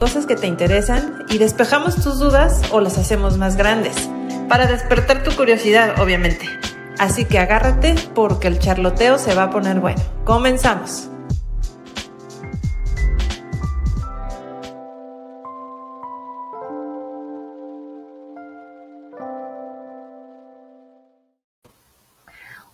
cosas que te interesan y despejamos tus dudas o las hacemos más grandes, para despertar tu curiosidad, obviamente. Así que agárrate porque el charloteo se va a poner bueno. Comenzamos.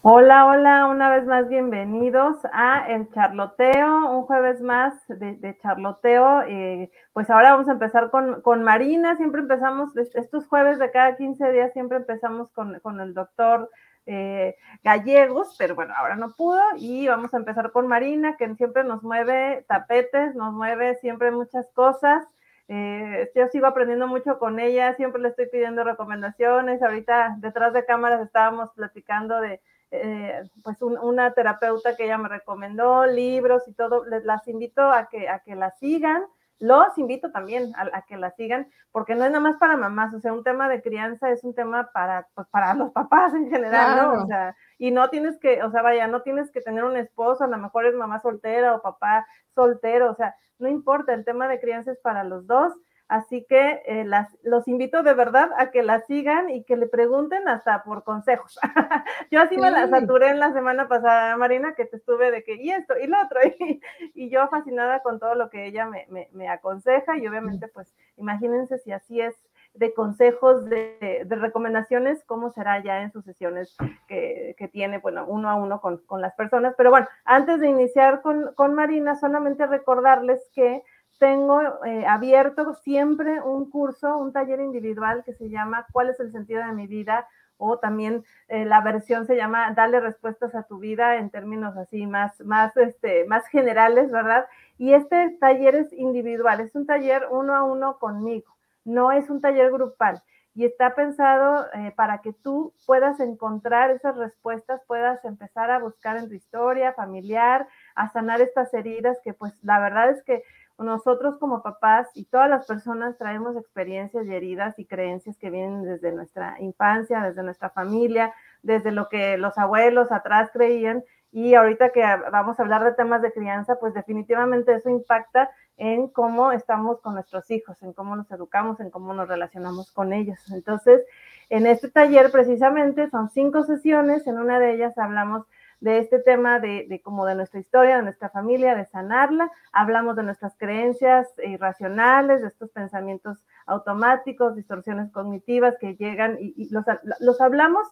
Hola, hola, una vez más bienvenidos a El Charloteo, un jueves más de, charloteo. Eh, pues ahora vamos a empezar con, Marina, siempre empezamos, estos jueves de cada 15 días siempre empezamos con, el doctor eh, Gallegos, pero bueno, ahora no pudo y vamos a empezar con Marina, que siempre nos mueve tapetes, nos mueve siempre muchas cosas. Eh, yo sigo aprendiendo mucho con ella, siempre le estoy pidiendo recomendaciones. Ahorita detrás de cámaras estábamos platicando de eh, pues una terapeuta que ella me recomendó, libros y todo, les las invito a que, a que la sigan, los invito también a, que la sigan, porque no es nada más para mamás, o sea, un tema de crianza es un tema para, pues, para los papás en general, ¿no? O sea, y no tienes que, o sea, vaya, no tienes que tener un esposo, a lo mejor es mamá soltera o papá soltero, o sea, no importa, el tema de crianza es para los dos Así que eh, las, los invito de verdad a que la sigan y que le pregunten hasta por consejos. yo así me la saturé en la semana pasada, Marina, que te estuve de que, y esto, y lo otro, y, yo fascinada con todo lo que ella me, aconseja y obviamente pues imagínense si así es de consejos, de, recomendaciones, cómo será ya en sus sesiones que, tiene, bueno, uno a uno con, las personas. Pero bueno, antes de iniciar con, con Marina, solamente recordarles que tengo eh, abierto siempre un curso, un taller individual que se llama ¿Cuál es el sentido de mi vida? O también eh, la versión se llama Dale respuestas a tu vida en términos así más, más, este, más generales, ¿verdad? Y este taller es individual, es un taller uno a uno conmigo, no es un taller grupal y está pensado eh, para que tú puedas encontrar esas respuestas, puedas empezar a buscar en tu historia familiar, a sanar estas heridas que pues la verdad es que nosotros como papás y todas las personas traemos experiencias y heridas y creencias que vienen desde nuestra infancia, desde nuestra familia, desde lo que los abuelos atrás creían. Y ahorita que vamos a hablar de temas de crianza, pues definitivamente eso impacta en cómo estamos con nuestros hijos, en cómo nos educamos, en cómo nos relacionamos con ellos. Entonces, en este taller precisamente son cinco sesiones, en una de ellas hablamos de este tema de, como de nuestra historia, de nuestra familia, de sanarla. Hablamos de nuestras creencias irracionales, de estos pensamientos automáticos, distorsiones cognitivas que llegan y, los, los, hablamos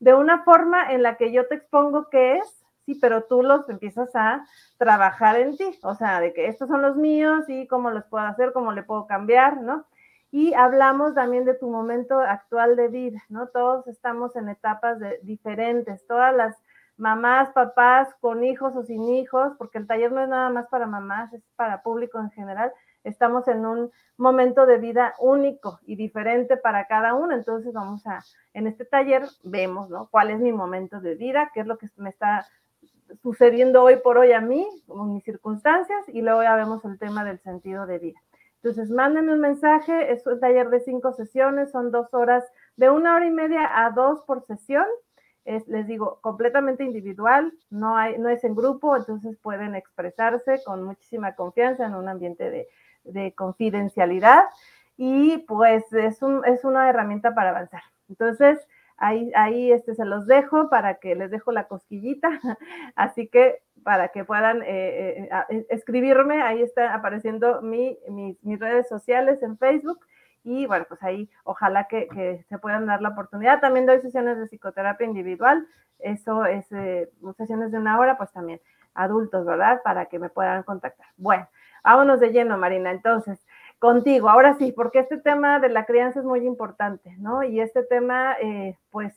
de una forma en la que yo te expongo qué es, sí, pero tú los empiezas a trabajar en ti, o sea, de que estos son los míos y cómo los puedo hacer, cómo le puedo cambiar, ¿no? Y hablamos también de tu momento actual de vida, ¿no? Todos estamos en etapas de, diferentes, todas las mamás, papás, con hijos o sin hijos, porque el taller no es nada más para mamás, es para público en general. Estamos en un momento de vida único y diferente para cada uno. Entonces vamos a, en este taller vemos, ¿no? ¿Cuál es mi momento de vida? ¿Qué es lo que me está sucediendo hoy por hoy a mí, con mis circunstancias? Y luego ya vemos el tema del sentido de vida. Entonces, mándenme un mensaje, es un taller de cinco sesiones, son dos horas, de una hora y media a dos por sesión es, les digo, completamente individual, no, hay, no es en grupo, entonces pueden expresarse con muchísima confianza en un ambiente de, de confidencialidad y pues es, un, es una herramienta para avanzar. Entonces, ahí, este, se los dejo para que les dejo la cosquillita, así que para que puedan eh, eh, escribirme, ahí está apareciendo mi, mis redes sociales en Facebook y bueno, pues ahí ojalá que, se puedan dar la oportunidad. También doy sesiones de psicoterapia individual, eso es eh, sesiones de una hora, pues también adultos, ¿verdad? Para que me puedan contactar. Bueno, vámonos de lleno, Marina. Entonces, contigo, ahora sí, porque este tema de la crianza es muy importante, ¿no? Y este tema, eh, pues,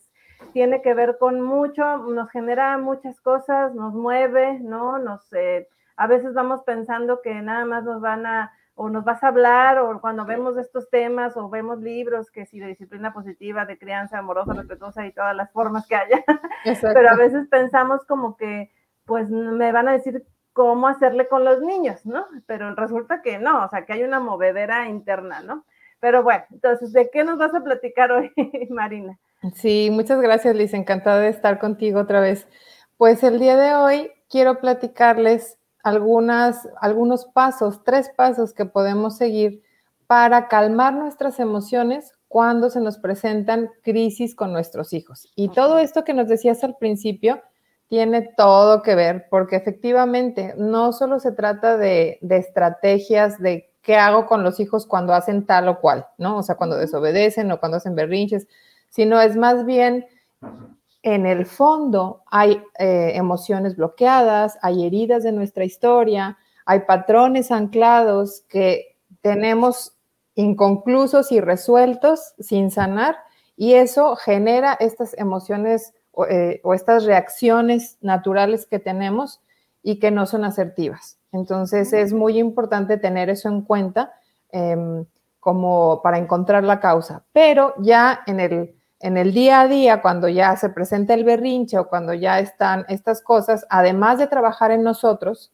tiene que ver con mucho, nos genera muchas cosas, nos mueve, ¿no? Nos, eh, a veces vamos pensando que nada más nos van a o nos vas a hablar, o cuando vemos estos temas, o vemos libros que si de disciplina positiva, de crianza amorosa, respetuosa y todas las formas que haya, pero a veces pensamos como que, pues me van a decir cómo hacerle con los niños, ¿no? Pero resulta que no, o sea, que hay una movedera interna, ¿no? Pero bueno, entonces, ¿de qué nos vas a platicar hoy, Marina? Sí, muchas gracias, Liz, encantada de estar contigo otra vez. Pues el día de hoy quiero platicarles algunas, algunos pasos, tres pasos que podemos seguir para calmar nuestras emociones cuando se nos presentan crisis con nuestros hijos. Y todo esto que nos decías al principio tiene todo que ver, porque efectivamente no solo se trata de, de estrategias de qué hago con los hijos cuando hacen tal o cual, ¿no? O sea, cuando desobedecen o cuando hacen berrinches, sino es más bien en el fondo hay eh, emociones bloqueadas, hay heridas de nuestra historia, hay patrones anclados que tenemos inconclusos y resueltos sin sanar y eso genera estas emociones o, eh, estas reacciones naturales que tenemos y que no son asertivas. Entonces es muy importante tener eso en cuenta em, como para encontrar la causa, pero ya en el en el día a día, cuando ya se presenta el berrinche o cuando ya están estas cosas, además de trabajar en nosotros,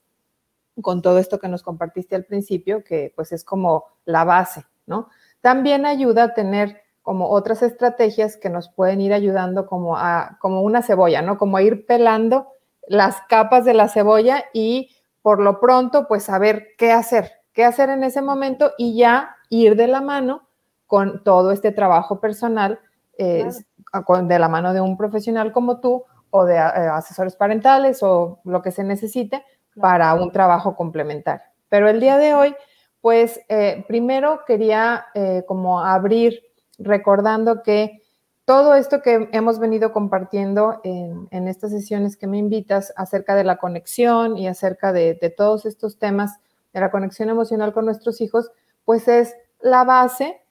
con todo esto que nos compartiste al principio, que pues es como la base, ¿no? También ayuda a tener como otras estrategias que nos pueden ir ayudando como a, como una cebolla, ¿no? Como a ir pelando las capas de la cebolla y por lo pronto, pues saber qué hacer, qué hacer en ese momento y ya ir de la mano con todo este trabajo personal de la mano de un profesional como tú o de eh, asesores parentales o lo que se necesite para un trabajo complementario. Pero el día de hoy, pues eh, primero quería eh, como abrir recordando que todo esto que hemos venido compartiendo en, estas sesiones que me invitas acerca de la conexión y acerca de, de todos estos temas de la conexión emocional con nuestros hijos, pues es la base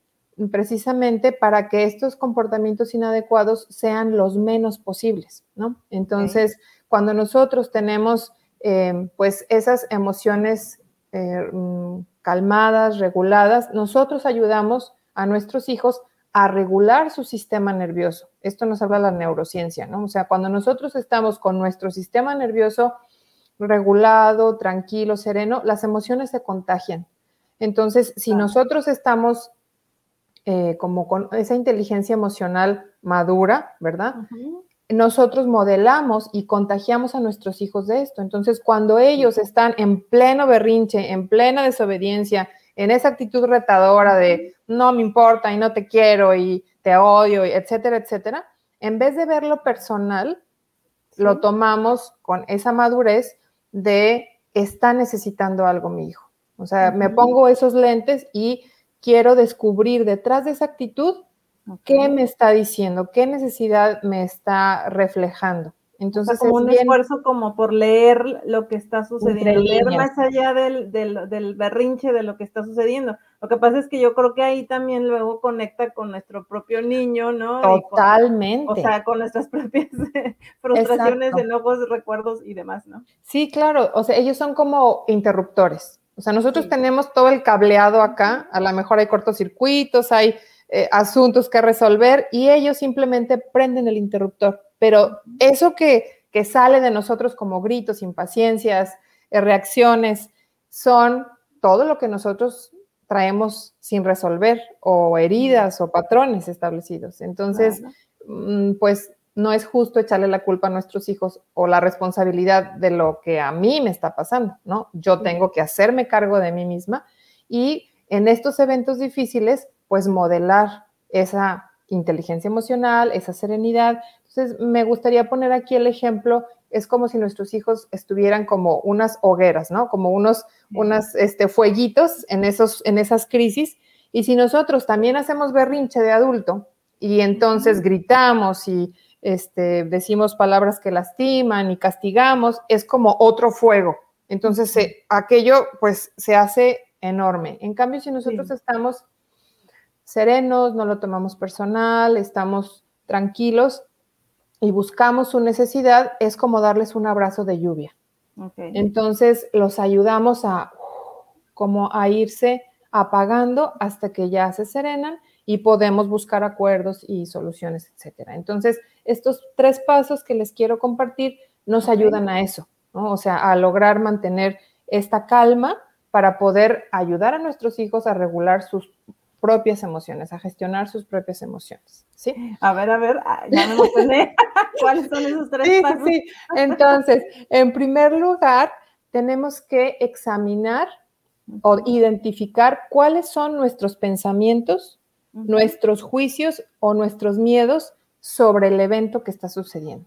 precisamente para que estos comportamientos inadecuados sean los menos posibles, ¿no? Entonces, cuando nosotros tenemos eh, pues esas emociones eh, mm, calmadas, reguladas, nosotros ayudamos a nuestros hijos a regular su sistema nervioso. Esto nos habla la neurociencia, ¿no? O sea, cuando nosotros estamos con nuestro sistema nervioso regulado, tranquilo, sereno, las emociones se contagian. Entonces, si nosotros estamos eh, como con esa inteligencia emocional madura, ¿verdad? Nosotros modelamos y contagiamos a nuestros hijos de esto. Entonces, cuando ellos están en pleno berrinche, en plena desobediencia, en esa actitud retadora de no me importa y no te quiero y te odio, etcétera, etcétera, en vez de verlo personal, lo tomamos con esa madurez de está necesitando algo mi hijo. O sea, me pongo esos lentes y quiero descubrir detrás de esa actitud qué me está diciendo, qué necesidad me está reflejando. Entonces, como un esfuerzo como por leer lo que está sucediendo, leer más allá del, del, berrinche de lo que está sucediendo. Lo que pasa es que yo creo que ahí también luego conecta con nuestro propio niño, ¿no? Totalmente. o sea, con nuestras propias frustraciones, enojos, recuerdos y demás, ¿no? Sí, claro. O sea, ellos son como interruptores. O sea, nosotros tenemos todo el cableado acá, a lo mejor hay cortocircuitos, hay eh, asuntos que resolver y ellos simplemente prenden el interruptor. Pero eso que, que sale de nosotros como gritos, impaciencias, eh, reacciones, son todo lo que nosotros traemos sin resolver o heridas o patrones establecidos. Entonces, mm, pues no es justo echarle la culpa a nuestros hijos o la responsabilidad de lo que a mí me está pasando, ¿no? Yo tengo que hacerme cargo de mí misma y en estos eventos difíciles, pues modelar esa inteligencia emocional, esa serenidad. Entonces, me gustaría poner aquí el ejemplo, es como si nuestros hijos estuvieran como unas hogueras, ¿no? Como unos, unas, este, fueguitos en, esos, en esas crisis. Y si nosotros también hacemos berrinche de adulto y entonces gritamos y este, decimos palabras que lastiman y castigamos, es como otro fuego. Entonces, aquello pues se hace enorme. En cambio, si nosotros estamos serenos, no lo tomamos personal, estamos tranquilos y buscamos su necesidad, es como darles un abrazo de lluvia. Entonces, los ayudamos a como a irse apagando hasta que ya se serenan y podemos buscar acuerdos y soluciones, etcétera. Entonces, estos tres pasos que les quiero compartir nos ayudan a eso, ¿no? O sea, a lograr mantener esta calma para poder ayudar a nuestros hijos a regular sus propias emociones, a gestionar sus propias emociones. ¿Sí? A ver, a ver, ah, ya me emocioné. ¿Cuáles son esos tres pasos? Sí, entonces, en primer lugar, tenemos que examinar o identificar cuáles son nuestros pensamientos, nuestros juicios o nuestros miedos sobre el evento que está sucediendo.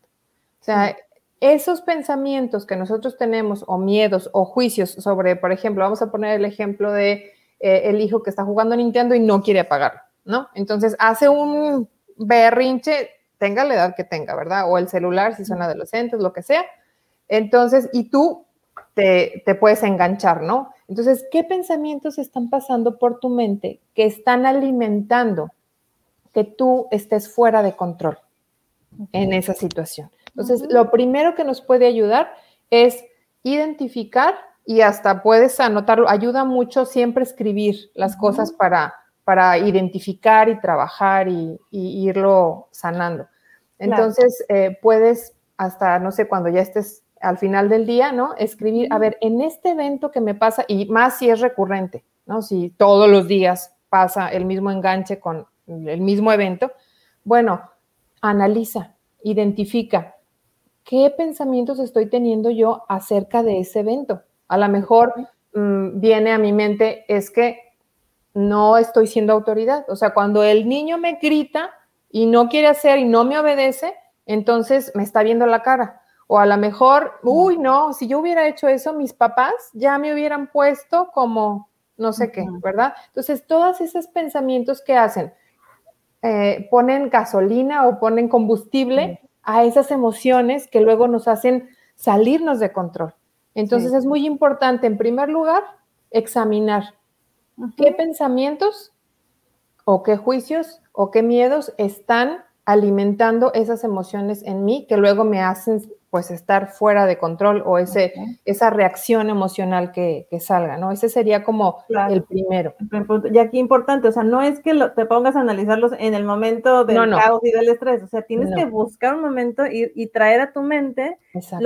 O sea, esos pensamientos que nosotros tenemos o miedos o juicios sobre, por ejemplo, vamos a poner el ejemplo de eh, el hijo que está jugando Nintendo y no quiere apagarlo, ¿no? Entonces hace un berrinche, tenga la edad que tenga, ¿verdad? O el celular, si son adolescentes, lo que sea. Entonces, y tú te, te puedes enganchar, ¿no? Entonces, ¿qué pensamientos están pasando por tu mente que están alimentando que tú estés fuera de control en esa situación? Entonces, lo primero que nos puede ayudar es identificar y hasta puedes anotarlo. Ayuda mucho siempre escribir las cosas para, para identificar y trabajar y, irlo sanando. Entonces, eh, puedes hasta, no sé, cuando ya estés al final del día, ¿no? Escribir, a ver, en este evento que me pasa, y más si es recurrente, ¿no? Si todos los días pasa el mismo enganche con el mismo evento, bueno, analiza, identifica qué pensamientos estoy teniendo yo acerca de ese evento. A lo mejor mm, viene a mi mente, es que no estoy siendo autoridad. O sea, cuando el niño me grita y no quiere hacer y no me obedece, entonces me está viendo la cara o a lo mejor, uy, no, si yo hubiera hecho eso, mis papás ya me hubieran puesto como no sé qué, ¿verdad? Entonces, todos esos pensamientos que hacen, eh, ponen gasolina o ponen combustible a esas emociones que luego nos hacen salirnos de control. Entonces, es muy importante, en primer lugar, examinar qué pensamientos o qué juicios o qué miedos están alimentando esas emociones en mí que luego me hacen pues estar fuera de control o ese, esa reacción emocional que, salga, ¿no? Ese sería como el primero. Y aquí importante, o sea, no es que te pongas a analizarlos en el momento del caos y del estrés, o sea, tienes que buscar un momento y, traer a tu mente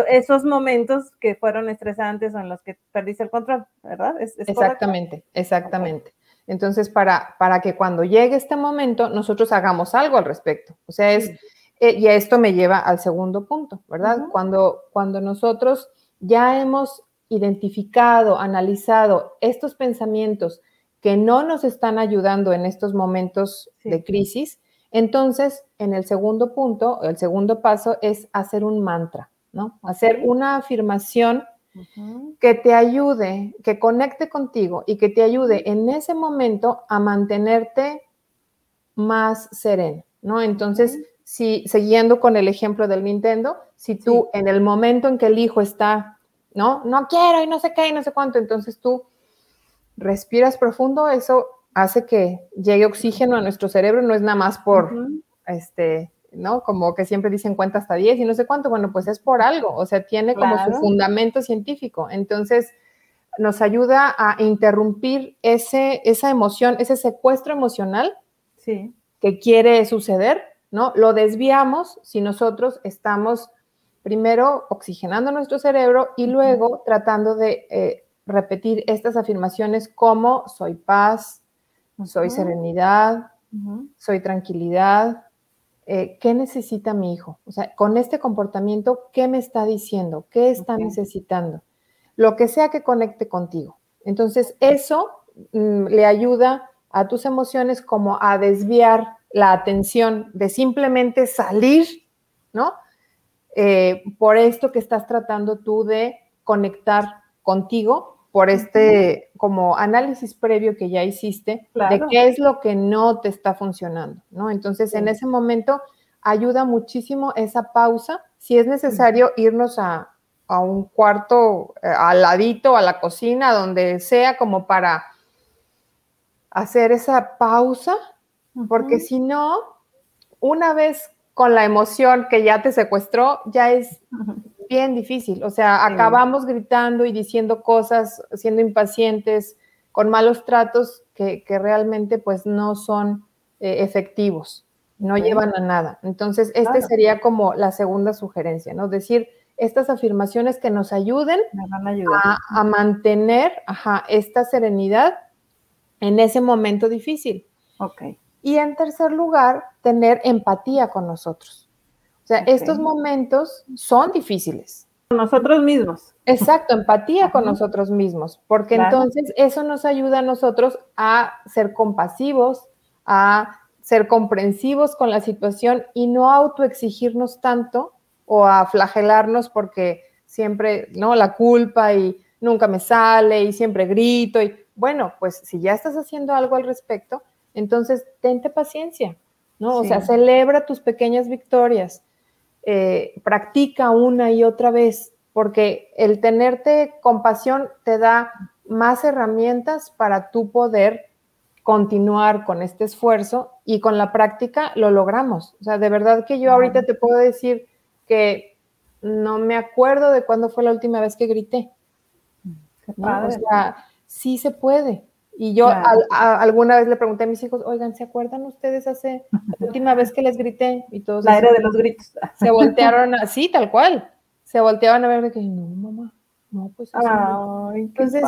esos momentos que fueron estresantes o en los que perdiste el control, ¿verdad? exactamente, exactamente. Entonces, para, para que cuando llegue este momento, nosotros hagamos algo al respecto. O sea, es... Eh, y esto me lleva al segundo punto, ¿verdad? cuando, cuando nosotros ya hemos identificado, analizado estos pensamientos que no nos están ayudando en estos momentos de crisis, entonces en el segundo punto, el segundo paso es hacer un mantra, ¿no? Hacer una afirmación que te ayude, que conecte contigo y que te ayude en ese momento a mantenerte más sereno, ¿no? Entonces, si, siguiendo con el ejemplo del Nintendo, si tú en el momento en que el hijo está, ¿no? No quiero y no sé qué y no sé cuánto, entonces tú respiras profundo, eso hace que llegue oxígeno a nuestro cerebro, no es nada más por, este, ¿no? Como que siempre dicen cuenta hasta 10 y no sé cuánto, bueno, pues es por algo, o sea, tiene como su fundamento científico. Entonces, nos ayuda a interrumpir ese, esa emoción, ese secuestro emocional que quiere suceder ¿no? Lo desviamos si nosotros estamos primero oxigenando nuestro cerebro y luego tratando de eh, repetir estas afirmaciones como soy paz, soy serenidad, soy tranquilidad. Eh, ¿Qué necesita mi hijo? O sea, con este comportamiento, ¿qué me está diciendo? ¿Qué está necesitando? Lo que sea que conecte contigo. Entonces, eso mm, le ayuda a tus emociones como a desviar la atención de simplemente salir, ¿no? Eh, por esto que estás tratando tú de conectar contigo, por este como análisis previo que ya hiciste de qué es lo que no te está funcionando, ¿no? Entonces, en ese momento ayuda muchísimo esa pausa. Si es necesario irnos a, a un cuarto eh, al ladito, a la cocina, donde sea como para hacer esa pausa porque si no, una vez con la emoción que ya te secuestró, ya es bien difícil. O sea, acabamos gritando y diciendo cosas, siendo impacientes, con malos tratos que, realmente pues no son eh, efectivos, no llevan a nada. Entonces, este sería como la segunda sugerencia, ¿no? Decir estas afirmaciones que nos ayuden a, a, mantener esta serenidad en ese momento difícil. Ok. Y en tercer lugar, tener empatía con nosotros. O sea, estos momentos son difíciles. nosotros mismos. Exacto, empatía con nosotros mismos, porque entonces eso nos ayuda a nosotros a ser compasivos, a ser comprensivos con la situación y no autoexigirnos tanto o a flagelarnos porque siempre, ¿no? La culpa y nunca me sale y siempre grito y bueno, pues si ya estás haciendo algo al respecto, entonces tente paciencia, ¿no? O sea, celebra tus pequeñas victorias, eh, practica una y otra vez, porque el tenerte compasión te da más herramientas para tú poder continuar con este esfuerzo y con la práctica lo logramos. O sea, de verdad que yo ahorita te puedo decir que no me acuerdo de cuándo fue la última vez que grité. O sea, sí se puede. Y yo alguna vez le pregunté a mis hijos, oigan, ¿se acuerdan ustedes hace la última vez que les grité? Y todos la era de los gritos. Se voltearon así, tal cual. Se volteaban a ver que no, mamá, no, pues Ay, Entonces,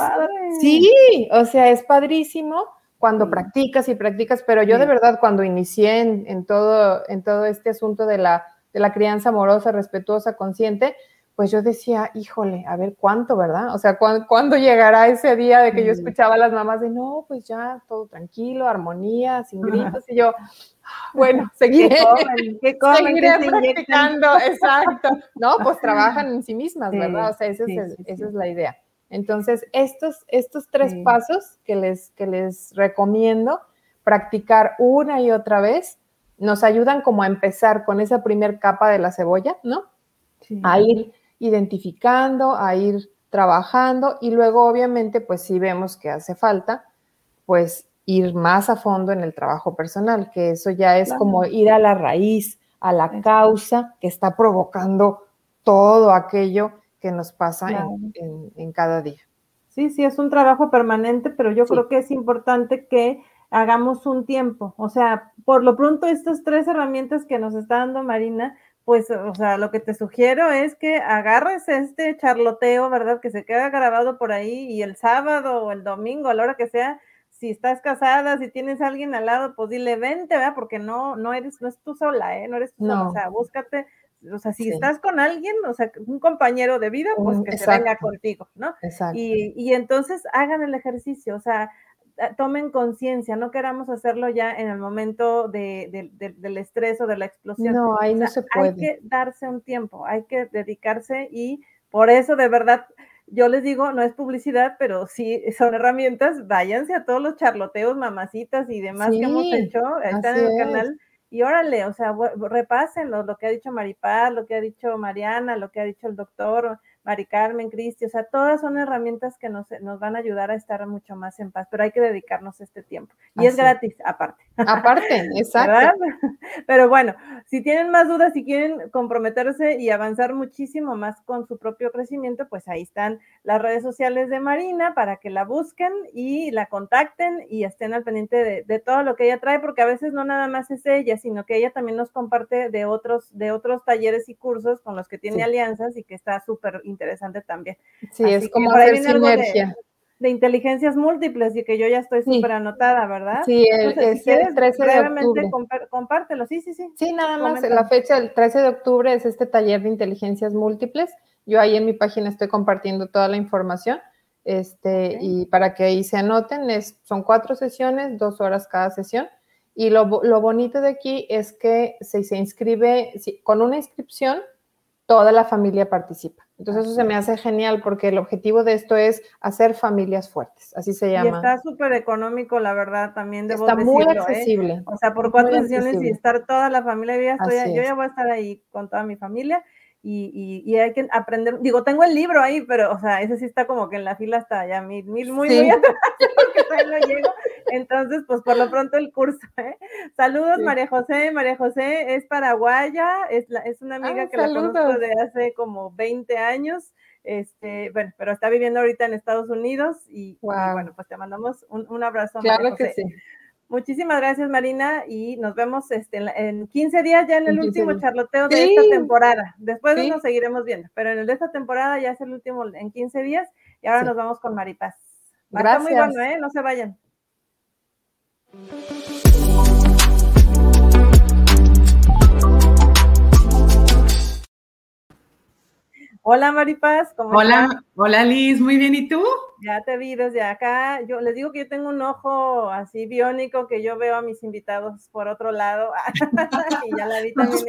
sí, o sea, es padrísimo cuando practicas y practicas, pero yo de verdad cuando inicié en, todo, en todo este asunto de la, de la crianza amorosa, respetuosa, consciente, pues yo decía, híjole, a ver cuánto, ¿verdad? O sea, ¿cuándo, llegará ese día de que yo escuchaba a las mamás de, no, pues ya, todo tranquilo, armonía, sin gritos, y yo, bueno, seguiré, ¿Qué seguiré practicando, exacto. No, pues trabajan en sí mismas, ¿verdad? O sea, esa es la idea. Entonces, estos, estos tres pasos que les, que les recomiendo practicar una y otra vez nos ayudan como a empezar con esa primer capa de la cebolla, ¿no? A ir identificando, a ir trabajando y luego obviamente pues si vemos que hace falta, pues ir más a fondo en el trabajo personal, que eso ya es como ir a la raíz, a la causa que está provocando todo aquello que nos pasa en, cada día. Sí, sí, es un trabajo permanente, pero yo creo que es importante que hagamos un tiempo. O sea, por lo pronto, estas tres herramientas que nos está dando Marina, pues, o sea, lo que te sugiero es que agarres este charloteo, ¿verdad? Que se queda grabado por ahí y el sábado o el domingo, a la hora que sea, si estás casada, si tienes a alguien al lado, pues dile, vente, ¿verdad? Porque no, no eres, no es tú sola, ¿eh? No eres tú sola, o sea, búscate o sea, si estás con alguien, o sea, un compañero de vida, pues que se venga contigo, ¿no? Exacto. Y, y, entonces hagan el ejercicio, o sea, tomen conciencia, no queramos hacerlo ya en el momento de, del estrés o de la explosión. No, ahí no se puede. Hay que darse un tiempo, hay que dedicarse y por eso de verdad yo les digo, no es publicidad, pero sí son herramientas, váyanse a todos los charloteos, mamacitas y demás que hemos hecho, están en el canal y órale, o sea, repásenlo, lo que ha dicho Maripaz, lo que ha dicho Mariana, lo que ha dicho el doctor, Mari Carmen, Cristi, o sea, todas son herramientas que nos, nos, van a ayudar a estar mucho más en paz, pero hay que dedicarnos este tiempo. Y es gratis, aparte. Aparte, exacto. Pero bueno, si tienen más dudas, si quieren comprometerse y avanzar muchísimo más con su propio crecimiento, pues ahí están las redes sociales de Marina para que la busquen y la contacten y estén al pendiente de, de todo lo que ella trae, porque a veces no nada más es ella, sino que ella también nos comparte de otros, de otros talleres y cursos con los que tiene alianzas y que está súper interesante también. Sí, es como hacer sinergia. De, inteligencias múltiples y que yo ya estoy súper anotada, ¿verdad? Sí, el, es el 13 de octubre. compártelo, sí, sí, sí. Sí, nada más, la fecha del 13 de octubre es este taller de inteligencias múltiples. Yo ahí en mi página estoy compartiendo toda la información. Este, y para que ahí se anoten, es, son cuatro sesiones, dos horas cada sesión. Y lo, lo bonito de aquí es que si se inscribe, con una inscripción, toda la familia participa. Entonces eso se me hace genial porque el objetivo de esto es hacer familias fuertes, así se llama. Y está súper económico, la verdad, también debo Está muy ¿eh? accesible. O sea, por cuatro sesiones y estar toda la familia, yo ya voy a estar ahí con toda mi familia y, y, hay que aprender, digo, tengo el libro ahí, pero, o sea, ese sí está como que en la fila ya mil, mil muy, muy atrás, porque no llego. Entonces, pues por lo pronto el curso, ¿eh? Saludos, María José. María José es paraguaya, es, la, es una amiga ah, que la conozco de hace como 20 años. Este, bueno, pero está viviendo ahorita en Estados Unidos y, bueno, pues te mandamos un, un abrazo. Claro que sí. Muchísimas gracias, Marina, y nos vemos este, en 15 días ya en el último charloteo de esta temporada. Después nos seguiremos viendo, pero en el de esta temporada ya es el último en 15 días y ahora nos vamos con Maripaz. gracias. muy bueno, ¿eh? No se vayan. Hola Maripaz, ¿cómo hola, estás? Hola Liz, muy bien, ¿y tú? Ya te vi desde acá. Yo les digo que yo tengo un ojo así biónico que yo veo a mis invitados por otro lado. y ya la vi también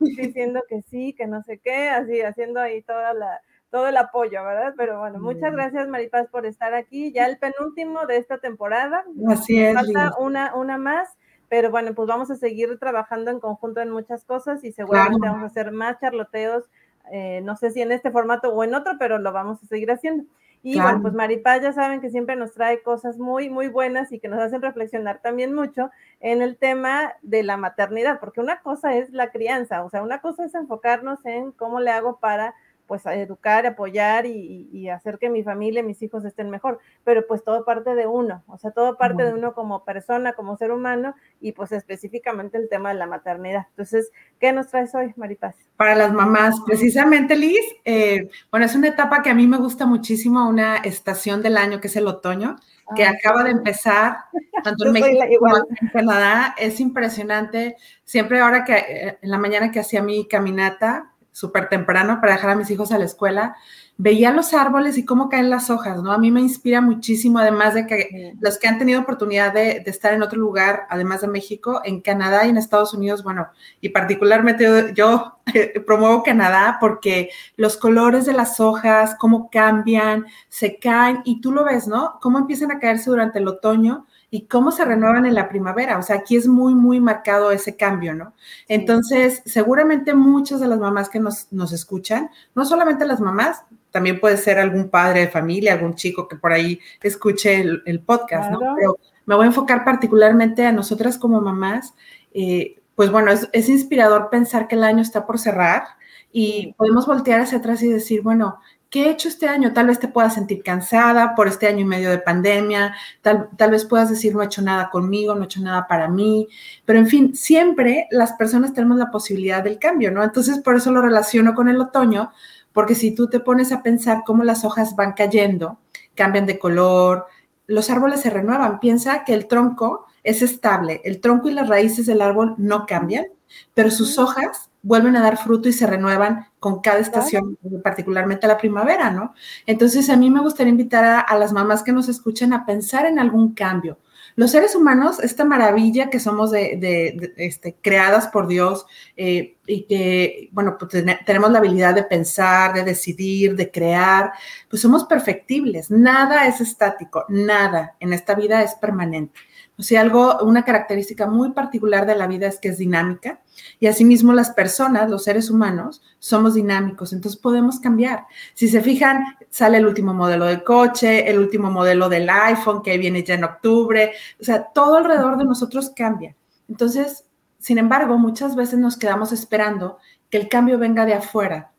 diciendo que sí, que no sé qué, así haciendo ahí toda la, todo el apoyo, ¿verdad? Pero bueno, muchas gracias Maripaz por estar aquí. Ya el penúltimo de esta temporada. Así es. Falta una, una más pero bueno, pues vamos a seguir trabajando en conjunto en muchas cosas y seguramente vamos a hacer más charloteos, eh, no sé si en este formato o en otro, pero lo vamos a seguir haciendo. Y bueno, pues Maripaz ya saben que siempre nos trae cosas muy, muy buenas y que nos hacen reflexionar también mucho en el tema de la maternidad, porque una cosa es la crianza, o sea, una cosa es enfocarnos en cómo le hago para pues a educar, apoyar y, hacer que mi familia, mis hijos estén mejor, pero pues todo parte de uno, o sea, todo parte de uno como persona, como ser humano y pues específicamente el tema de la maternidad. Entonces, ¿qué nos traes hoy, Maripaz? Para las mamás, precisamente, Liz, eh, bueno, es una etapa que a mí me gusta muchísimo, una estación del año que es el otoño, que ah, acaba de empezar, tanto en México como en Canadá, es impresionante. Siempre ahora que eh, en la mañana que hacía mi caminata, súper temprano para dejar a mis hijos a la escuela, veía los árboles y cómo caen las hojas, ¿no? A mí me inspira muchísimo, además de que los que han tenido oportunidad de, estar en otro lugar, además de México, en Canadá y en Estados Unidos, bueno, y particularmente yo, promuevo Canadá porque los colores de las hojas, cómo cambian, se caen, y tú lo ves, ¿no? Cómo empiezan a caerse durante el otoño y cómo se renuevan en la primavera. O sea, aquí es muy, muy marcado ese cambio, ¿no? Entonces, seguramente muchas de las mamás que nos, nos, escuchan, no solamente las mamás, también puede ser algún padre de familia, algún chico que por ahí escuche el, podcast, ¿no? Pero me voy a enfocar particularmente a nosotras como mamás. Eh, pues bueno, es, es inspirador pensar que el año está por cerrar y podemos voltear hacia atrás y decir, bueno, ¿qué he hecho este año? Tal vez te puedas sentir cansada por este año y medio de pandemia, tal, tal, vez puedas decir, no he hecho nada conmigo, no he hecho nada para mí, pero en fin, siempre las personas tenemos la posibilidad del cambio, ¿no? Entonces, por eso lo relaciono con el otoño, porque si tú te pones a pensar cómo las hojas van cayendo, cambian de color, los árboles se renuevan, piensa que el tronco es estable, el tronco y las raíces del árbol no cambian, pero sus hojas vuelven a dar fruto y se renuevan con cada estación, particularmente la primavera, ¿no? Entonces, a mí me gustaría invitar a, las mamás que nos escuchen a pensar en algún cambio. Los seres humanos, esta maravilla que somos de, este, creadas por Dios eh, y que, bueno, pues tenemos la habilidad de pensar, de decidir, de crear, pues somos perfectibles. Nada es estático, nada en esta vida es permanente. O sea, algo, una característica muy particular de la vida es que es dinámica y asimismo las personas, los seres humanos, somos dinámicos, entonces podemos cambiar. Si se fijan, sale el último modelo de coche, el último modelo del iPhone que viene ya en octubre, o sea, todo alrededor de nosotros cambia. Entonces, sin embargo, muchas veces nos quedamos esperando que el cambio venga de afuera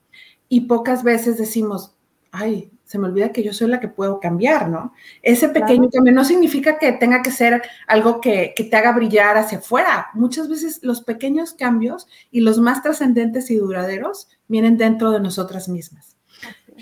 y pocas veces decimos, ay, se me olvida que yo soy la que puedo cambiar, ¿no? Ese pequeño cambio no significa que tenga que ser algo que, te haga brillar hacia afuera. Muchas veces los pequeños cambios y los más trascendentes y duraderos vienen dentro de nosotras mismas,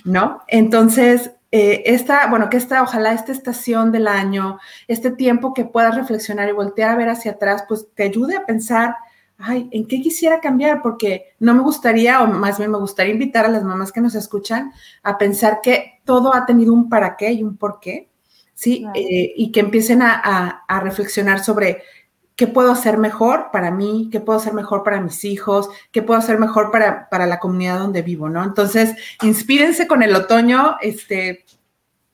¿no? Entonces, eh, esta, bueno, que esta, ojalá esta estación del año, este tiempo que puedas reflexionar y voltear a ver hacia atrás, pues te ayude a pensar ay, ¿en qué quisiera cambiar? Porque no me gustaría, o más bien me gustaría invitar a las mamás que nos escuchan a pensar que todo ha tenido un para qué y un por qué, ¿sí? Eh, y que empiecen a, reflexionar sobre qué puedo hacer mejor para mí, qué puedo hacer mejor para mis hijos, qué puedo hacer mejor para, para la comunidad donde vivo, ¿no? Entonces, inspírense con el otoño, este,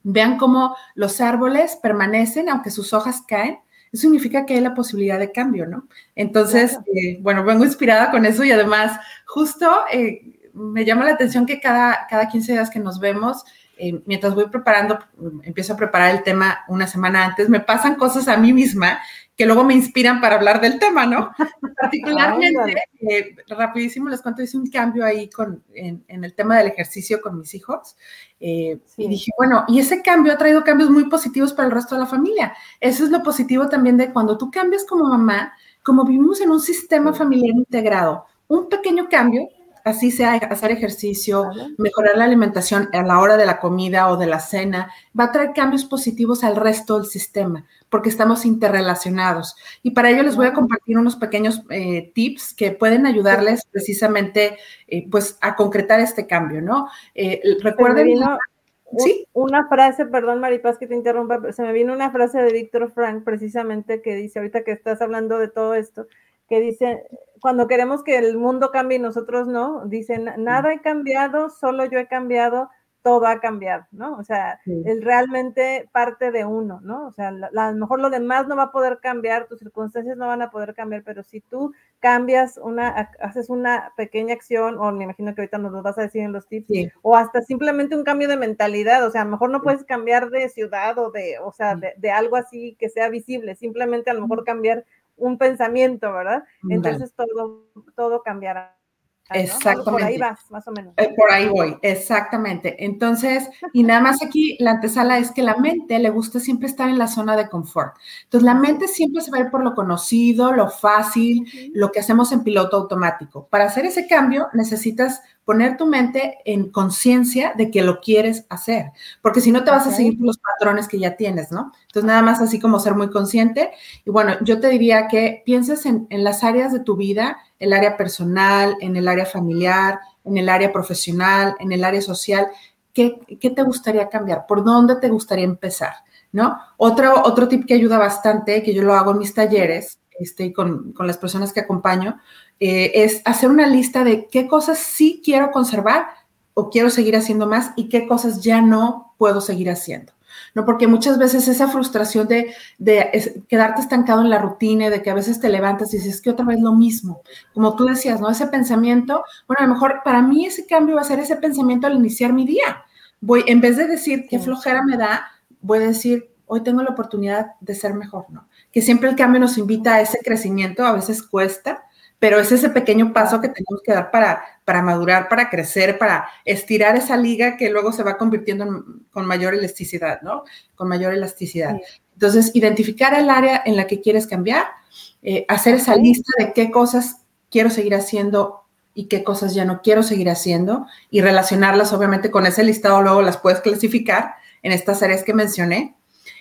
vean cómo los árboles permanecen, aunque sus hojas caen, eso significa que hay la posibilidad de cambio, ¿no? Entonces, eh, bueno, vengo inspirada con eso y además, justo eh, me llama la atención que cada, cada 15 días que nos vemos, eh, mientras voy preparando, empiezo a preparar el tema una semana antes, me pasan cosas a mí misma que luego me inspiran para hablar del tema, ¿no? Particularmente, eh, rapidísimo les cuento, hice un cambio ahí con, en, el tema del ejercicio con mis hijos eh, y dije, bueno, y ese cambio ha traído cambios muy positivos para el resto de la familia. Eso es lo positivo también de cuando tú cambias como mamá, como vivimos en un sistema familiar integrado, un pequeño cambio así sea hacer ejercicio, mejorar la alimentación a la hora de la comida o de la cena, va a traer cambios positivos al resto del sistema, porque estamos interrelacionados. Y para ello les voy a compartir unos pequeños eh, tips que pueden ayudarles precisamente eh, pues a concretar este cambio, ¿no? Eh, recuerden... ¿Sí? Una frase, perdón Maripaz que te interrumpa, se me vino una frase de Víctor Frank precisamente que dice, ahorita que estás hablando de todo esto, que dice, cuando queremos que el mundo cambie y nosotros no, dicen, nada ha cambiado, solo yo he cambiado, todo ha cambiado, ¿no? O sea, es realmente parte de uno, ¿no? O sea, a lo mejor lo demás no va a poder cambiar, tus circunstancias no van a poder cambiar, pero si tú cambias una, haces una pequeña acción, o me imagino que ahorita nos lo vas a decir en los tips, o hasta simplemente un cambio de mentalidad, o sea, a lo mejor no puedes cambiar de ciudad o de, o sea, de, de algo así que sea visible, simplemente a lo mejor cambiar un pensamiento, ¿verdad? Entonces todo, todo cambiará. Exactamente. Por ahí vas, más o menos. Eh, por ahí voy, exactamente. Entonces, y nada más aquí la antesala es que la mente le gusta siempre estar en la zona de confort. Entonces, la mente siempre se va a ir por lo conocido, lo fácil, lo que hacemos en piloto automático. Para hacer ese cambio, necesitas poner tu mente en conciencia de que lo quieres hacer, porque si no te vas a seguir los patrones que ya tienes, ¿no? Entonces, nada más así como ser muy consciente. Y bueno, yo te diría que pienses en, las áreas de tu vida, el área personal, en el área familiar, en el área profesional, en el área social. ¿Qué, qué te gustaría cambiar? ¿Por dónde te gustaría empezar? ¿No? Otro, otro tip que ayuda bastante, que yo lo hago en mis talleres, este, con, con las personas que acompaño, eh, es hacer una lista de qué cosas sí quiero conservar o quiero seguir haciendo más y qué cosas ya no puedo seguir haciendo. ¿no? Porque muchas veces esa frustración de, de quedarte estancado en la rutina, de que a veces te levantas y dices que otra vez lo mismo, como tú decías, ¿no? Ese pensamiento, bueno, a lo mejor para mí ese cambio va a ser ese pensamiento al iniciar mi día. Voy, en vez de decir qué flojera me da, voy a decir, hoy tengo la oportunidad de ser mejor, ¿no? Que siempre el cambio nos invita a ese crecimiento, a veces cuesta, pero es ese pequeño paso que tenemos que dar para, para madurar, para crecer, para estirar esa liga que luego se va convirtiendo con mayor elasticidad, ¿no? Con mayor elasticidad. Entonces, identificar el área en la que quieres cambiar, eh, hacer esa lista de qué cosas quiero seguir haciendo y qué cosas ya no quiero seguir haciendo y relacionarlas obviamente con ese listado, luego las puedes clasificar en estas áreas que mencioné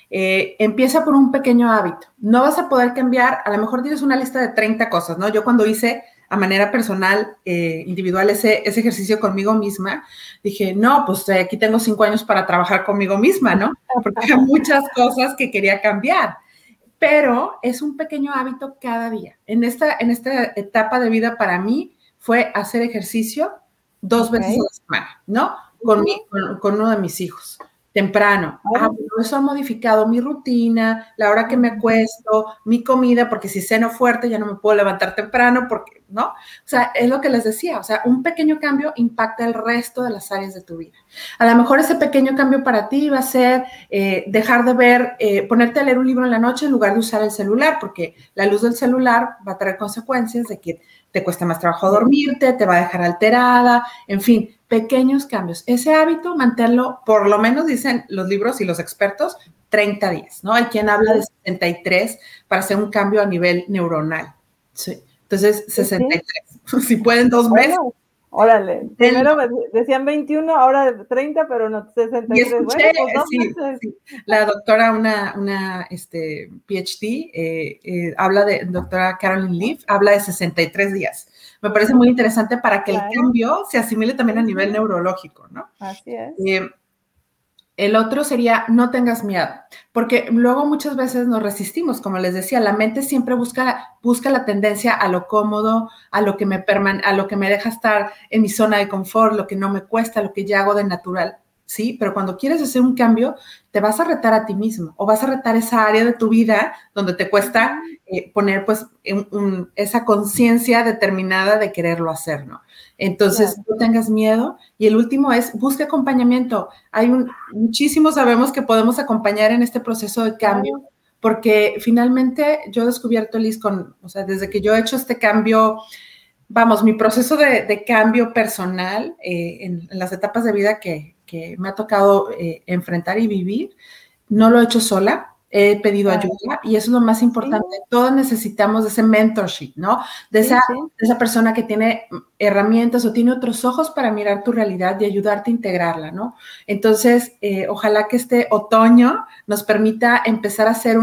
eh, empieza por un pequeño hábito. No vas a poder cambiar, a lo mejor tienes una lista de 30 cosas, ¿no? Yo cuando hice a manera personal, eh, individual, ese, ese, ejercicio conmigo misma, dije, no, pues eh, aquí tengo cinco años para trabajar conmigo misma, ¿no? Porque hay muchas cosas que quería cambiar. Pero es un pequeño hábito cada día. En esta, en esta etapa de vida para mí fue hacer ejercicio dos veces a la semana, ¿no? Con, mi, con uno de mis hijos temprano. Ah, eso ha modificado mi rutina, la hora que me acuesto, mi comida, porque si ceno fuerte ya no me puedo levantar temprano, porque, ¿no? O sea, es lo que les decía, o sea, un pequeño cambio impacta el resto de las áreas de tu vida. A lo mejor ese pequeño cambio para ti va a ser eh, dejar de ver, eh, ponerte a leer un libro en la noche en lugar de usar el celular, porque la luz del celular va a traer consecuencias de que te cuesta más trabajo dormirte, te va a dejar alterada, en fin, pequeños cambios. Ese hábito, mantenerlo, por lo menos dicen los libros y los expertos, 30 días, ¿no? Hay quien habla de 63 para hacer un cambio a nivel neuronal. Sí. Entonces, 63. Si pueden dos meses. Órale, primero decían 21, ahora 30, pero no 63. Escuché, bueno, pues sí, La doctora, una, una este, PhD, eh, eh, habla de, doctora Carolyn Leaf, habla de 63 días me parece muy interesante para que el cambio se asimile también a nivel neurológico, ¿no? Así es. Eh, el otro sería no tengas miedo, porque luego muchas veces nos resistimos, como les decía, la mente siempre busca, busca la tendencia a lo cómodo, a lo que me perman a lo que me deja estar en mi zona de confort, lo que no me cuesta, lo que ya hago de natural. ¿Sí? Pero cuando quieres hacer un cambio, te vas a retar a ti mismo o vas a retar esa área de tu vida donde te cuesta eh, poner pues esa conciencia determinada de quererlo hacer, ¿no? Entonces, no tengas miedo. Y el último es, busca acompañamiento. Hay un, muchísimos sabemos que podemos acompañar en este proceso de cambio. Porque finalmente yo he descubierto, Liz, con, o sea, desde que yo he hecho este cambio, vamos, mi proceso de, cambio personal eh, en, las etapas de vida que, que me ha tocado eh, enfrentar y vivir. No lo he hecho sola. He pedido ayuda y eso es lo más importante. Todos necesitamos de ese mentorship, ¿no? De, esa, de esa persona que tiene herramientas o tiene otros ojos para mirar tu realidad y ayudarte a integrarla, ¿no? Entonces, eh, ojalá que este otoño nos permita empezar a hacer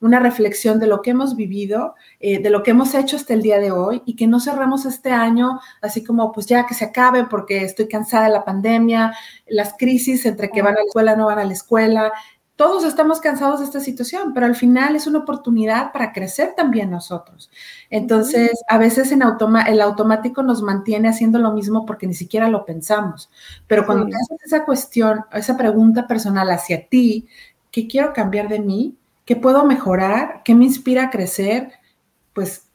una reflexión de lo que hemos vivido, eh, de lo que hemos hecho hasta el día de hoy y que no cerramos este año así como, pues ya que se acabe porque estoy cansada de la pandemia, las crisis entre que van a la escuela, no van a la escuela, todos estamos cansados de esta situación, pero al final es una oportunidad para crecer también nosotros. Entonces, a veces en el automático nos mantiene haciendo lo mismo porque ni siquiera lo pensamos. Pero cuando te haces esa cuestión, esa pregunta personal hacia ti, ¿qué quiero cambiar de mí? ¿Qué puedo mejorar? ¿Qué me inspira a crecer? Pues,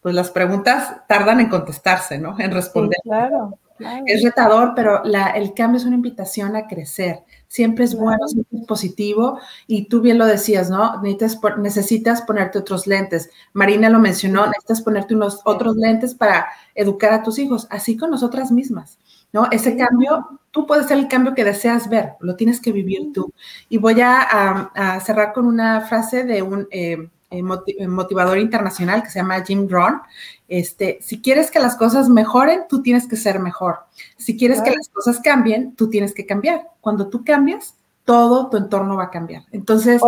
pues las preguntas tardan en contestarse, ¿no? En responder. claro. Es retador, pero el cambio es una invitación a crecer. Siempre es bueno, siempre es positivo. Y tú bien lo decías, ¿no? Necesitas, necesitas ponerte otros lentes. Marina lo mencionó, necesitas ponerte unos otros lentes para educar a tus hijos, así con nosotras mismas, ¿no? Ese cambio, tú puedes ser el cambio que deseas ver, lo tienes que vivir tú. Y voy a, cerrar con una frase de un... Eh, motivador internacional que se llama Jim Rohn. Este, si quieres que las cosas mejoren, tú tienes que ser mejor. Si quieres que las cosas cambien, tú tienes que cambiar. Cuando tú cambias, todo tu entorno va a cambiar. Entonces,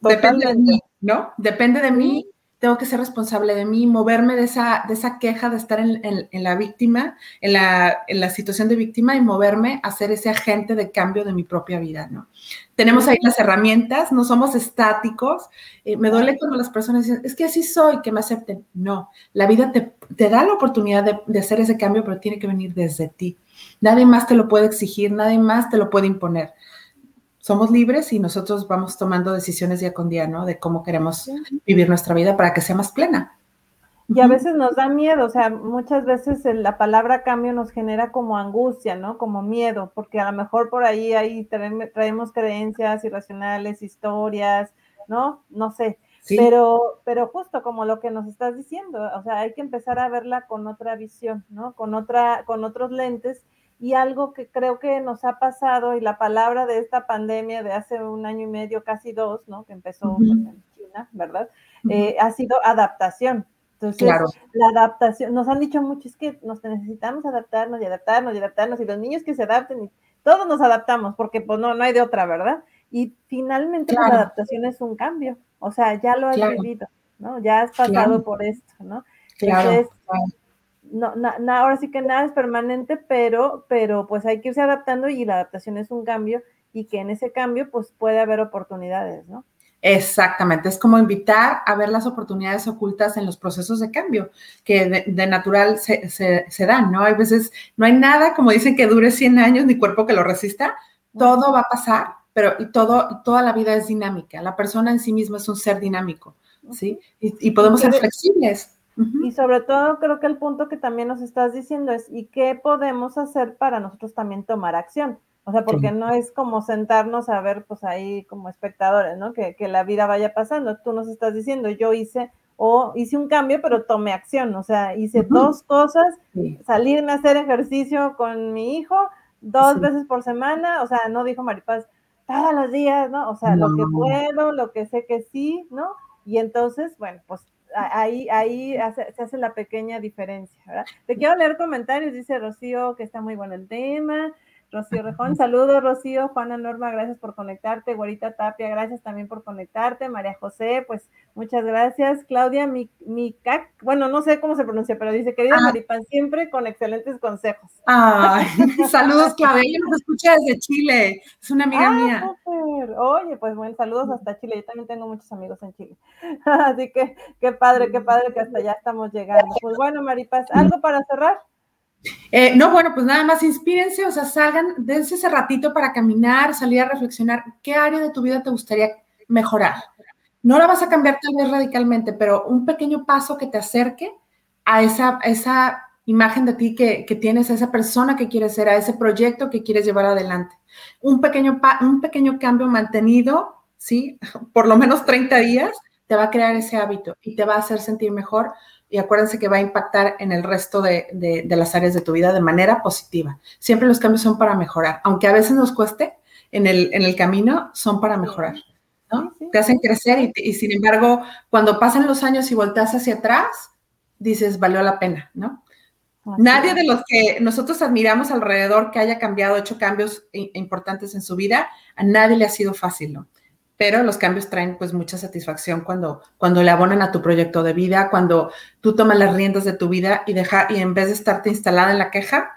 depende de mí, ¿no? Depende de mí tengo que ser responsable de mí, moverme de esa, de esa queja de estar en, la víctima, en la, en la, situación de víctima y moverme a ser ese agente de cambio de mi propia vida, ¿no? Tenemos ahí las herramientas, no somos estáticos. Eh, me duele cuando las personas dicen, es que así soy, que me acepten. No, la vida te, te da la oportunidad de, de hacer ese cambio, pero tiene que venir desde ti. Nadie más te lo puede exigir, nadie más te lo puede imponer somos libres y nosotros vamos tomando decisiones día con día, ¿no? De cómo queremos vivir nuestra vida para que sea más plena. Y a veces nos da miedo, o sea, muchas veces la palabra cambio nos genera como angustia, ¿no? Como miedo, porque a lo mejor por ahí, ahí traemos creencias irracionales, historias, ¿no? No sé. Pero, pero justo como lo que nos estás diciendo, o sea, hay que empezar a verla con otra visión, ¿no? Con otra, con otros lentes y algo que creo que nos ha pasado y la palabra de esta pandemia de hace un año y medio, casi dos, ¿no? Que empezó en China, ¿verdad? Eh, ha sido adaptación. Entonces, la adaptación, nos han dicho mucho, es que nos necesitamos adaptarnos y adaptarnos y adaptarnos y los niños que se adapten, y todos nos adaptamos porque pues no, no hay de otra, ¿verdad? Y finalmente la adaptación es un cambio, o sea, ya lo has vivido, ¿no? Ya has pasado por esto, ¿no? Entonces, no, ahora sí que nada es permanente, pero, pero pues hay que irse adaptando y la adaptación es un cambio y que en ese cambio pues puede haber oportunidades, ¿no? Exactamente, es como invitar a ver las oportunidades ocultas en los procesos de cambio que de, natural se, dan, ¿no? Hay veces, no hay nada, como dicen, que dure 100 años ni cuerpo que lo resista, todo va a pasar, pero y todo, toda la vida es dinámica, la persona en sí misma es un ser dinámico, ¿sí? y podemos ser flexibles. Y sobre todo creo que el punto que también nos estás diciendo es, ¿y qué podemos hacer para nosotros también tomar acción? O sea, porque no es como sentarnos a ver, pues ahí como espectadores, ¿no? Que, la vida vaya pasando. Tú nos estás diciendo, yo hice o hice un cambio, pero tomé acción. O sea, hice dos cosas, salirme a hacer ejercicio con mi hijo dos veces por semana. O sea, no dijo Maripaz, todos los días, ¿no? O sea, lo que puedo, lo que sé que sí, ¿no? Y entonces, bueno, pues ahí, ahí se hace la pequeña diferencia, ¿verdad? Te quiero leer comentarios, dice Rocío que está muy bueno el tema, Rocío Rejón, saludos Rocío, Juana Norma, gracias por conectarte, Guarita Tapia, gracias también por conectarte, María José, pues muchas gracias, Claudia Micac, bueno, no sé cómo se pronuncia, pero dice, querida ah. Maripan, siempre con excelentes consejos. Ay, saludos Claudia, ella nos escucha desde Chile, es una amiga ah, mía. Oye, pues bueno, saludos hasta Chile, yo también tengo muchos amigos en Chile, así que qué padre, qué padre que hasta allá estamos llegando. Pues bueno, Maripaz, ¿algo para cerrar? Eh, no, bueno, pues nada más inspírense, o sea, salgan, dense ese ratito para caminar, salir a reflexionar. ¿Qué área de tu vida te gustaría mejorar? No la vas a cambiar tal vez radicalmente, pero un pequeño paso que te acerque a esa, esa imagen de ti que, tienes, a esa persona que quieres ser, a ese proyecto que quieres llevar adelante. Un pequeño, un pequeño cambio mantenido, ¿sí? Por lo menos 30 días, te va a crear ese hábito y te va a hacer sentir mejor y acuérdense que va a impactar en el resto de, las áreas de tu vida de manera positiva. Siempre los cambios son para mejorar, aunque a veces nos cueste en el, en el camino, son para mejorar. ¿no? te hacen crecer y, sin embargo, cuando pasan los años y volteas hacia atrás, dices, valió la pena, ¿no? Nadie de los que nosotros admiramos alrededor que haya cambiado, hecho cambios importantes en su vida, a nadie le ha sido fácil, ¿no? Pero los cambios traen pues mucha satisfacción cuando, cuando le abonan a tu proyecto de vida, cuando tú tomas las riendas de tu vida y deja, y en vez de estarte instalada en la queja,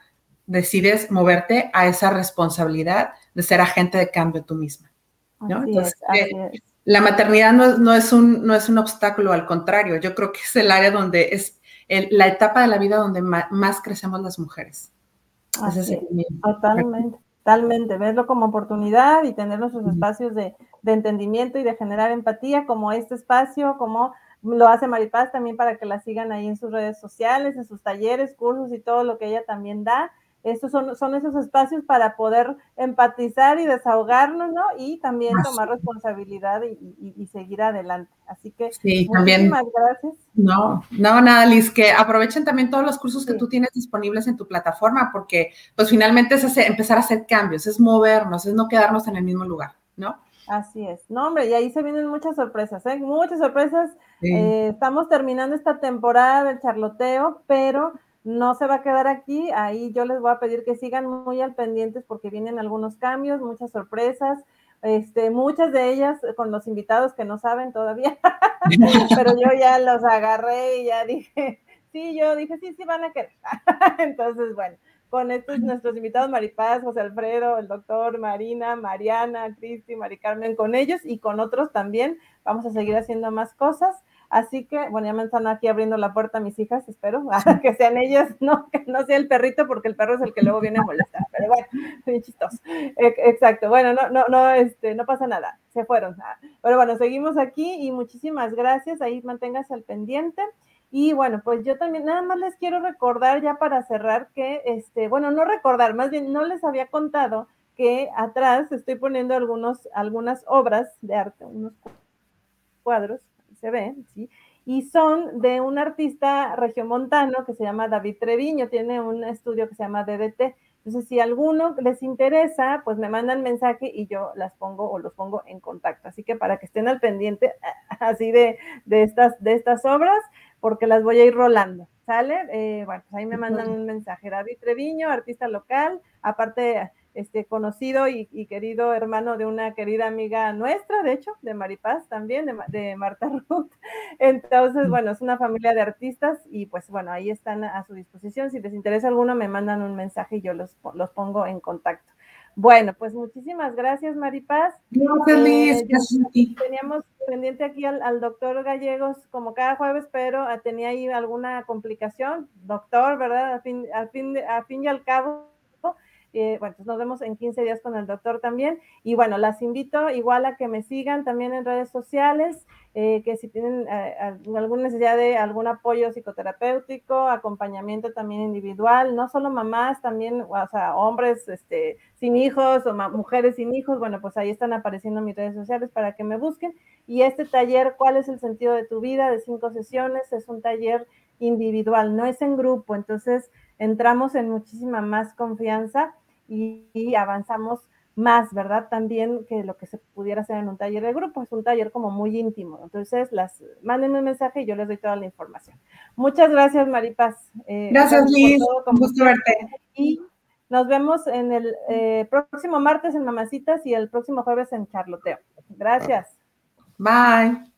decides moverte a esa responsabilidad de ser agente de cambio tú misma. ¿no? Entonces, eh, la maternidad no, es un, no es un obstáculo, al contrario, yo creo que es el área donde es la etapa de la vida donde más, crecemos las mujeres. totalmente, totalmente. Verlo como oportunidad y tener nuestros espacios de, de, entendimiento y de generar empatía, como este espacio, como lo hace Maripaz también para que la sigan ahí en sus redes sociales, en sus talleres, cursos y todo lo que ella también da. Estos son, son esos espacios para poder empatizar y desahogarnos, ¿no? Y también tomar responsabilidad y, seguir adelante. Así que sí, muchísimas gracias. No, no, nada, Liz, que aprovechen también todos los cursos que tú tienes disponibles en tu plataforma, porque pues finalmente es empezar a hacer cambios, es movernos, es no quedarnos en el mismo lugar, ¿no? Así es. No, hombre, y ahí se vienen muchas sorpresas, ¿eh? Muchas sorpresas. Eh, estamos terminando esta temporada del charloteo, pero no se va a quedar aquí, ahí yo les voy a pedir que sigan muy al pendientes porque vienen algunos cambios, muchas sorpresas, este, muchas de ellas con los invitados que no saben todavía, pero yo ya los agarré y ya dije, sí, yo dije, sí, sí van a querer. Entonces, bueno, con estos nuestros invitados, Maripaz, José Alfredo, el doctor, Marina, Mariana, Cristi, Mari Carmen, con ellos y con otros también, vamos a seguir haciendo más cosas. Así que, bueno, ya me están aquí abriendo la puerta mis hijas, espero, que sean ellas, no, que no sea el perrito, porque el perro es el que luego viene a molestar. Pero bueno, bien chistoso. E, exacto, bueno, no, no, no, este, no pasa nada, se fueron. Ah, pero bueno, seguimos aquí y muchísimas gracias, ahí manténgase al pendiente. Y bueno, pues yo también, nada más les quiero recordar ya para cerrar que, este, bueno, no recordar, más bien no les había contado que atrás estoy poniendo algunos, algunas obras de arte, unos cuadros se ve, ¿sí? Y son de un artista regiomontano que se llama David Treviño, tiene un estudio que se llama DDT. Entonces, si a alguno les interesa, pues me mandan mensaje y yo las pongo o los pongo en contacto. Así que para que estén al pendiente así de, de, estas, de estas obras, porque las voy a ir rolando, ¿sale? Eh, bueno, pues ahí me mandan un mensaje. David Treviño, artista local, aparte este conocido y, querido hermano de una querida amiga nuestra, de hecho, de Maripaz también, de, Marta Ruth. Entonces, bueno, es una familia de artistas y pues bueno, ahí están a su disposición. Si les interesa alguno, me mandan un mensaje y yo los, los pongo en contacto. Bueno, pues muchísimas gracias, Maripaz. Gracias, eh, Teníamos pendiente aquí al, doctor Gallegos como cada jueves, pero tenía ahí alguna complicación. Doctor, ¿verdad? A fin, a fin, a fin y al cabo eh, bueno, pues nos vemos en 15 días con el doctor también. Y bueno, las invito igual a que me sigan también en redes sociales, eh, que si tienen eh, alguna necesidad de algún apoyo psicoterapéutico, acompañamiento también individual, no solo mamás, también, o sea, hombres este, sin hijos o mujeres sin hijos, bueno, pues ahí están apareciendo mis redes sociales para que me busquen. Y este taller, ¿cuál es el sentido de tu vida? De cinco sesiones, es un taller individual, no es en grupo, entonces entramos en muchísima más confianza y, avanzamos más, ¿verdad? También que lo que se pudiera hacer en un taller de grupo, es un taller como muy íntimo. Entonces, las, mándenme un mensaje y yo les doy toda la información. Muchas gracias, Maripaz. Eh, gracias, Liz. Con gusto verte. Y nos vemos en el eh, próximo martes en Mamacitas y el próximo jueves en Charloteo. Gracias. Bye.